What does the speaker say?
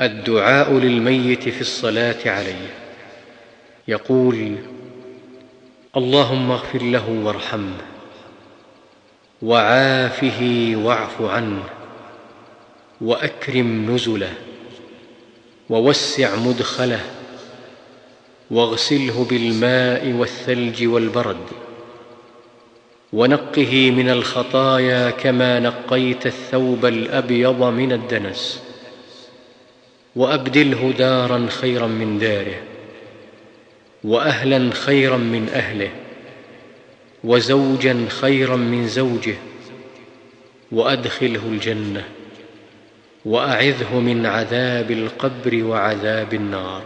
الدعاء للميت في الصلاة عليه. يقول اللهم اغفر له وارحمه وعافه واعف عنه وأكرم نزله ووسع مدخله واغسله بالماء والثلج والبرد ونقه من الخطايا كما نقيت الثوب الأبيض من الدنس. وأبدله دارا خيرا من داره واهلا خيرا من أهله وزوجا خيرا من زوجه وأدخله الجنة وأعذه من عذاب القبر وعذاب النار.